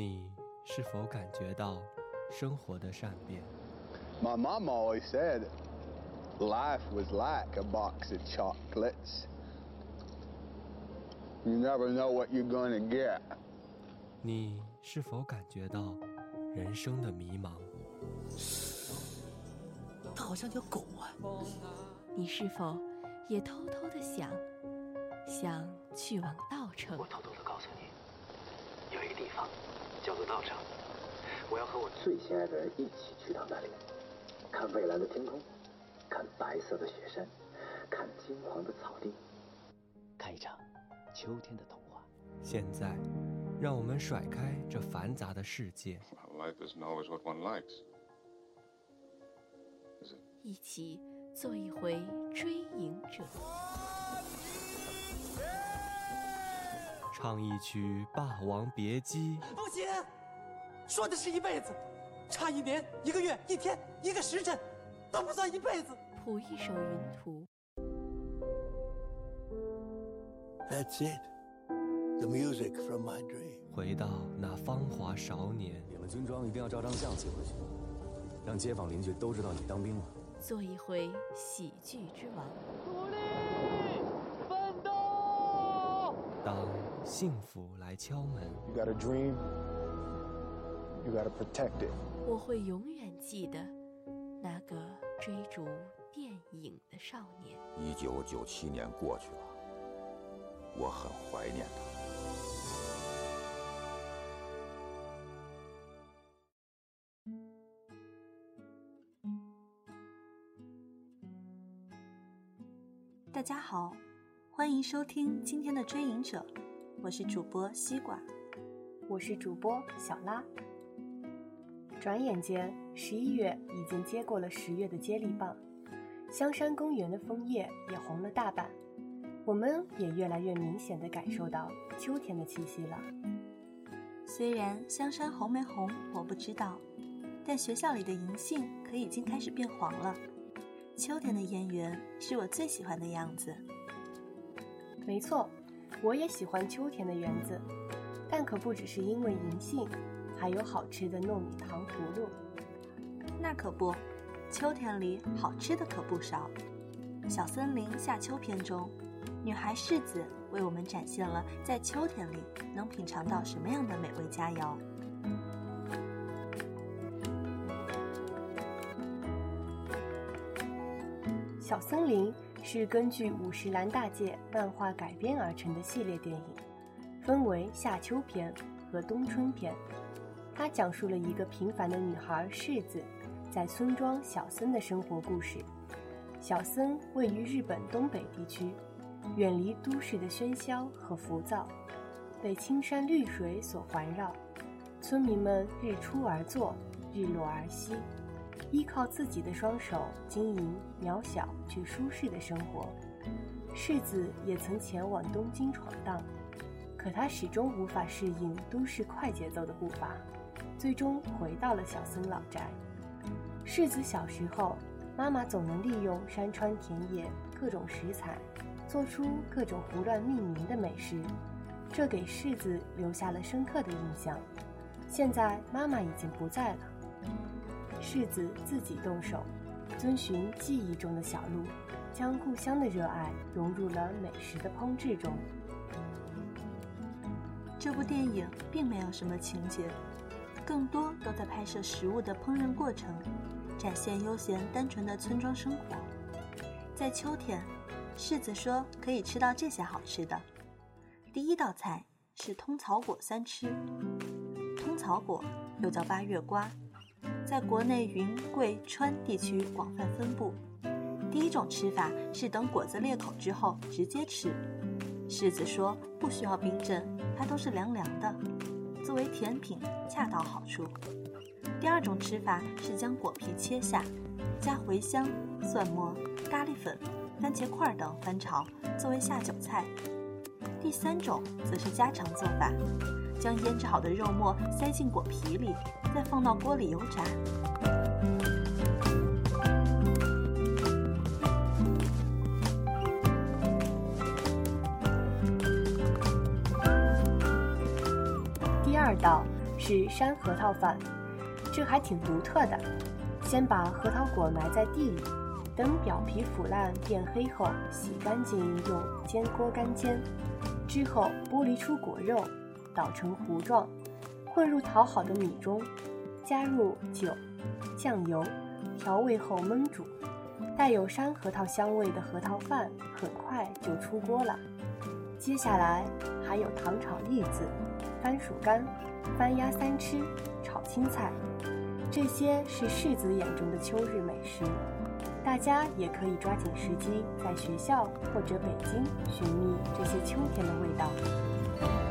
你是否感觉到生活的善变？My mom always said life was like a box of chocolates. You never know what you're going to get. 你是否感觉到人生的迷茫？它好像条狗啊！你是否也偷偷的想，想去往稻城？我偷偷的告诉你，有一个地方叫做道场，我要和我最心爱的人一起去到那里，看蔚蓝的天空，看白色的雪山，看金黄的草地，看一场秋天的童话。现在，让我们甩开这繁杂的世界，Well, life isn't always what one likes. 一起做一回追影者，唱一曲《霸王别姬》，不行，说的是一辈子，差一年、一个月、一天、一个时辰，都不算一辈子。谱一首云图，That's it. The music from my dream. 回到那芳华少年，领了军装一定要照张相寄回去，让街坊邻居都知道你当兵了。做一回喜剧之王。努力奋斗当幸福来敲门，You got a dream, you gotta protect it. 我会永远记得那个追逐电影的少年。一九九七年过去了，我很怀念他。大家好，欢迎收听今天的《追影者》，我是主播西瓜。我是主播小拉。转眼间，十一月已经接过了十月的接力棒，香山公园的枫叶也红了大半，我们也越来越明显的感受到秋天的气息了。虽然香山红没红我不知道，但学校里的银杏可已经开始变黄了。秋天的燕园是我最喜欢的样子。没错，我也喜欢秋天的园子，但可不只是因为银杏，还有好吃的糯米糖葫芦。那可不，秋天里好吃的可不少。小森林夏秋篇中，女孩柿子为我们展现了在秋天里能品尝到什么样的美味佳肴。小森林是根据五十岚大介漫画改编而成的系列电影，分为夏秋篇和冬春篇。它讲述了一个平凡的女孩柿子在村庄小森的生活故事。小森位于日本东北地区，远离都市的喧嚣和浮躁，被青山绿水所环绕。村民们日出而作，日落而息。依靠自己的双手经营渺小却舒适的生活。柿子也曾前往东京闯荡，可他始终无法适应都市快节奏的步伐，最终回到了小森老宅。柿子小时候，妈妈总能利用山川田野各种食材，做出各种胡乱命名的美食，这给柿子留下了深刻的印象。现在妈妈已经不在了。柿子自己动手，遵循记忆中的小路，将故乡的热爱融入了美食的烹制中。这部电影并没有什么情节，更多都在拍摄食物的烹饪过程，展现悠闲单纯的村庄生活。在秋天，柿子说可以吃到这些好吃的。第一道菜是通草果三吃。通草果又叫八月瓜。在国内云贵川地区广泛分布。第一种吃法是等果子裂口之后直接吃。柿子说不需要冰镇，它都是凉凉的，作为甜品恰到好处。第二种吃法是将果皮切下，加茴香、蒜末、咖喱粉、番茄块等翻炒，作为下酒菜。第三种则是家常做法。将腌制好的肉末塞进果皮里，再放到锅里油炸。二道是山核桃饭，这还挺独特的。先把核桃果埋在地里，等表皮腐烂变黑后，洗干净用煎锅干煎，之后剥离出果肉，捣成糊状，混入淘好的米中，加入酒、酱油，调味后焖煮。带有山核桃香味的核桃饭很快就出锅了。接下来还有糖炒栗子、番薯干、番鸭三吃、炒青菜，这些是世子眼中的秋日美食。大家也可以抓紧时机，在学校或者北京寻觅这些秋天的味道。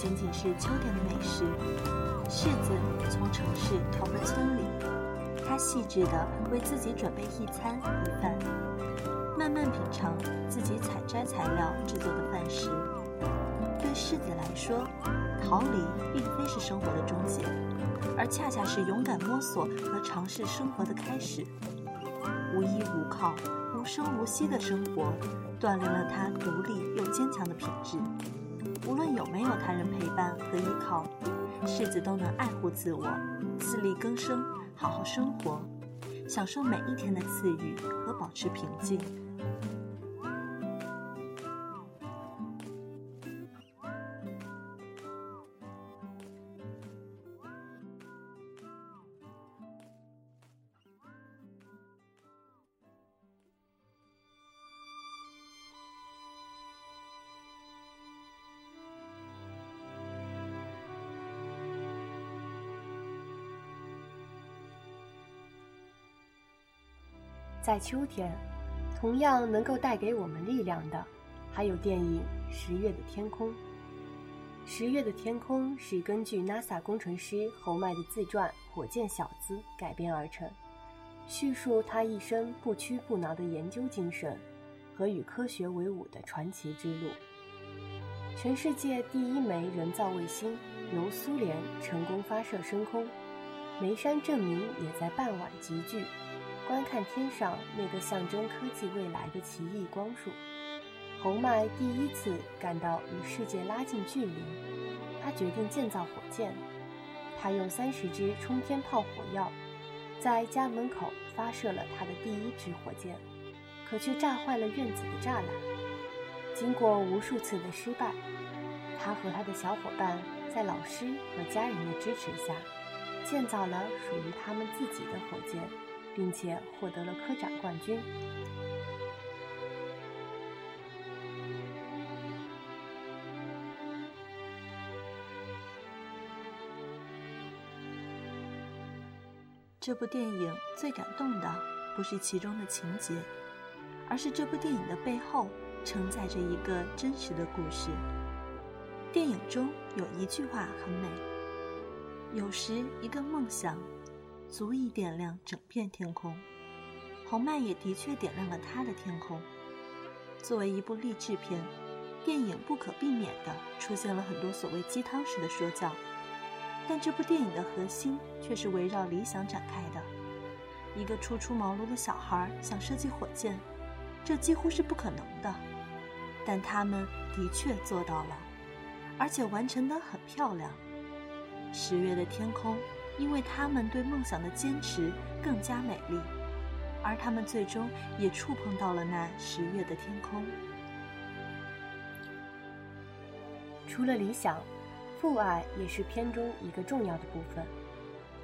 仅仅是秋天的美食。柿子从城市逃回村里，他细致地为自己准备一餐一饭，慢慢品尝自己采摘材料制作的饭食。对柿子来说，逃离并非是生活的终结，而恰恰是勇敢摸索和尝试生活的开始。无依无靠。无声无息的生活，锻炼了他独立又坚强的品质。无论有没有他人陪伴和依靠，柿子都能爱护自我，自力更生，好好生活，享受每一天的赐予和保持平静。在秋天，同样能够带给我们力量的，还有电影《十月的天空》。《十月的天空》是根据 NASA 工程师侯麦的自传《火箭小子》改编而成，叙述他一生不屈不挠的研究精神和与科学为伍的传奇之路。全世界第一枚人造卫星由苏联成功发射升空，梅山证明也在傍晚集聚。观看天上那个象征科技未来的奇异光束，红麦第一次感到与世界拉近距离。他决定建造火箭。他用三十支冲天炮火药，在家门口发射了他的第一支火箭，可却炸坏了院子的栅栏。经过无数次的失败，他和他的小伙伴在老师和家人的支持下，建造了属于他们自己的火箭。并且获得了科展冠军。这部电影最感动的不是其中的情节，而是这部电影的背后承载着一个真实的故事。电影中有一句话很美：“有时一个梦想。”足以点亮整片天空，红麦也的确点亮了他的天空。作为一部励志片，电影不可避免地出现了很多所谓鸡汤式的说教，但这部电影的核心却是围绕理想展开的。一个初出茅庐的小孩想设计火箭，这几乎是不可能的，但他们的确做到了，而且完成得很漂亮。十月的天空。因为他们对梦想的坚持更加美丽，而他们最终也触碰到了那十月的天空。除了理想，父爱也是片中一个重要的部分。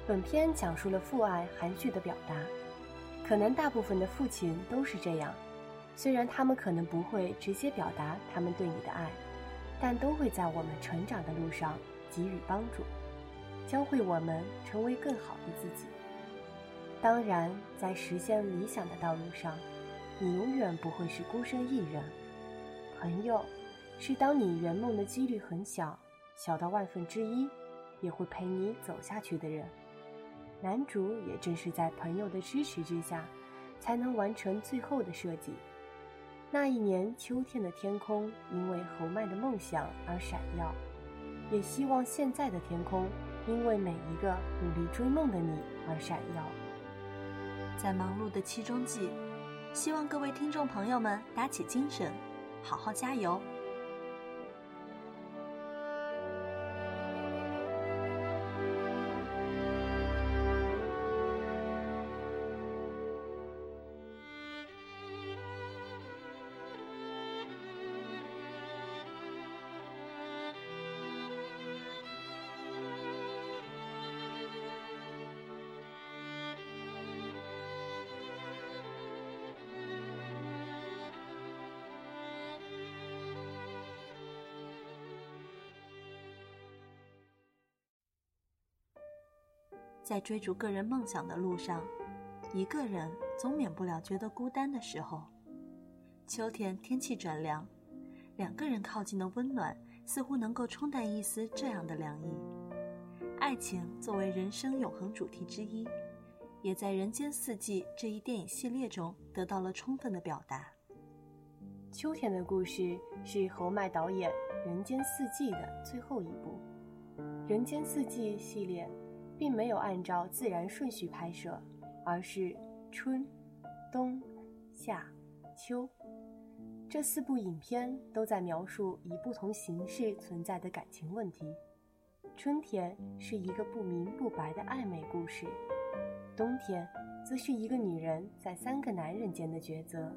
本片讲述了父爱含蓄的表达，可能大部分的父亲都是这样，虽然他们可能不会直接表达他们对你的爱，但都会在我们成长的路上给予帮助。教会我们成为更好的自己。当然，在实现理想的道路上，你永远不会是孤身一人，朋友，是当你圆梦的几率很小，小到万分之一，也会陪你走下去的人。男主也正是在朋友的支持之下，才能完成最后的设计。那一年秋天的天空，因为侯麦的梦想而闪耀，也希望现在的天空，因为每一个努力追梦的你而闪耀。在忙碌的期中季，希望各位听众朋友们打起精神，好好加油。在追逐个人梦想的路上，一个人总免不了觉得孤单的时候。秋天天气转凉，两个人靠近的温暖似乎能够冲淡一丝这样的凉意。爱情作为人生永恒主题之一，也在《人间四季》这一电影系列中得到了充分的表达。秋天的故事是侯麦导演《人间四季》的最后一部，《人间四季》系列。并没有按照自然顺序拍摄，而是春、冬、夏、秋这四部影片都在描述以不同形式存在的感情问题。春天是一个不明不白的暧昧故事，冬天则是一个女人在三个男人间的抉择，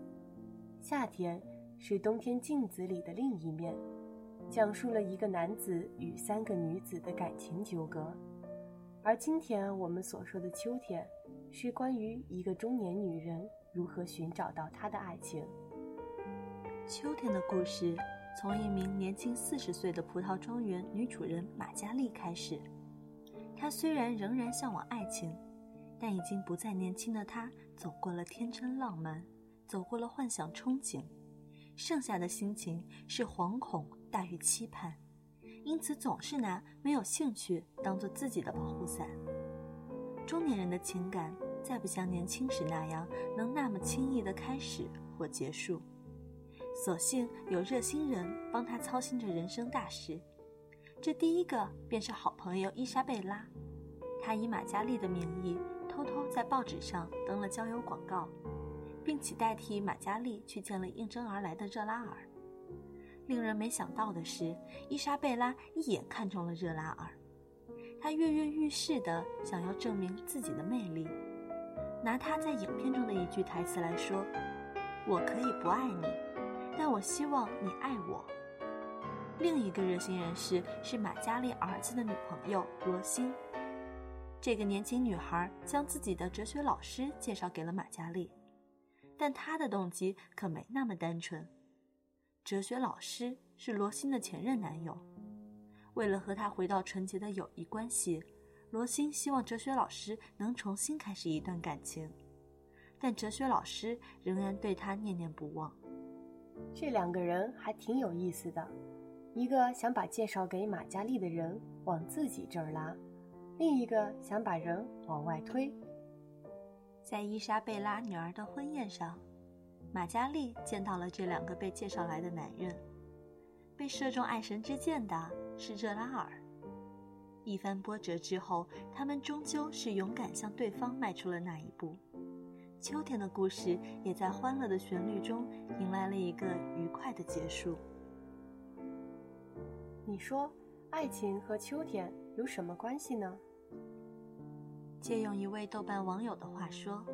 夏天是冬天镜子里的另一面，讲述了一个男子与三个女子的感情纠葛。而今天我们所说的秋天，是关于一个中年女人如何寻找到她的爱情。秋天的故事从一名年近四十岁的葡萄庄园女主人马嘉丽开始。她虽然仍然向往爱情，但已经不再年轻的她，走过了天真浪漫，走过了幻想憧憬，剩下的心情是惶恐大于期盼。因此，总是拿没有兴趣当做自己的保护伞。中年人的情感再不像年轻时那样能那么轻易的开始或结束，所幸有热心人帮他操心着人生大事。这第一个便是好朋友伊莎贝拉，她以马嘉丽的名义偷偷在报纸上登了交友广告，并且代替马嘉丽去见了应征而来的热拉尔。令人没想到的是，伊莎贝拉一眼看中了热拉尔，她跃跃欲试地想要证明自己的魅力。拿她在影片中的一句台词来说：“我可以不爱你，但我希望你爱我。”另一个热心人士是马嘉丽儿子的女朋友罗欣。这个年轻女孩将自己的哲学老师介绍给了马嘉丽，但她的动机可没那么单纯。哲学老师是罗欣的前任男友，为了和他回到纯洁的友谊关系，罗欣希望哲学老师能重新开始一段感情，但哲学老师仍然对他念念不忘。这两个人还挺有意思的，一个想把介绍给马嘉丽的人往自己这儿拉，另一个想把人往外推。在伊莎贝拉女儿的婚宴上。马嘉丽见到了这两个被介绍来的男人，被射中爱神之箭的是热拉尔。一番波折之后，他们终究是勇敢向对方迈出了那一步。秋天的故事也在欢乐的旋律中迎来了一个愉快的结束。你说，爱情和秋天有什么关系呢？借用一位豆瓣网友的话说。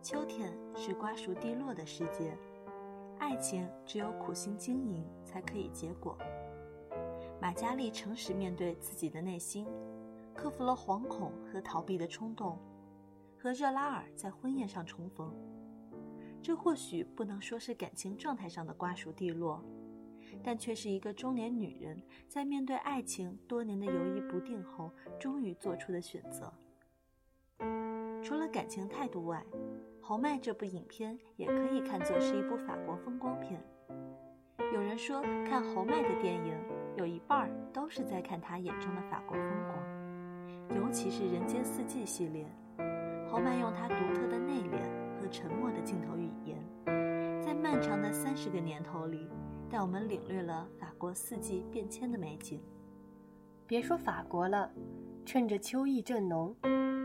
秋天是瓜熟蒂落的时节，爱情只有苦心经营才可以结果。马嘉丽诚实面对自己的内心，克服了惶恐和逃避的冲动，和热拉尔在婚宴上重逢。这或许不能说是感情状态上的瓜熟蒂落，但却是一个中年女人在面对爱情多年的犹豫不定后，终于做出的选择。除了感情态度外，侯麦这部影片也可以看作是一部法国风光片。有人说，看侯麦的电影，有一半儿都是在看他眼中的法国风光，尤其是《人间四季》系列。侯麦用他独特的内敛和沉默的镜头语言，在漫长的三十个年头里，带我们领略了法国四季变迁的美景。别说法国了，趁着秋意正浓，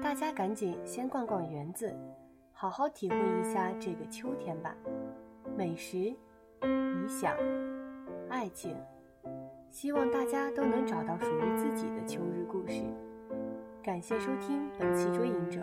大家赶紧先逛逛园子，好好体会一下这个秋天吧。美食、理想、爱情，希望大家都能找到属于自己的秋日故事。感谢收听本期《追影者》。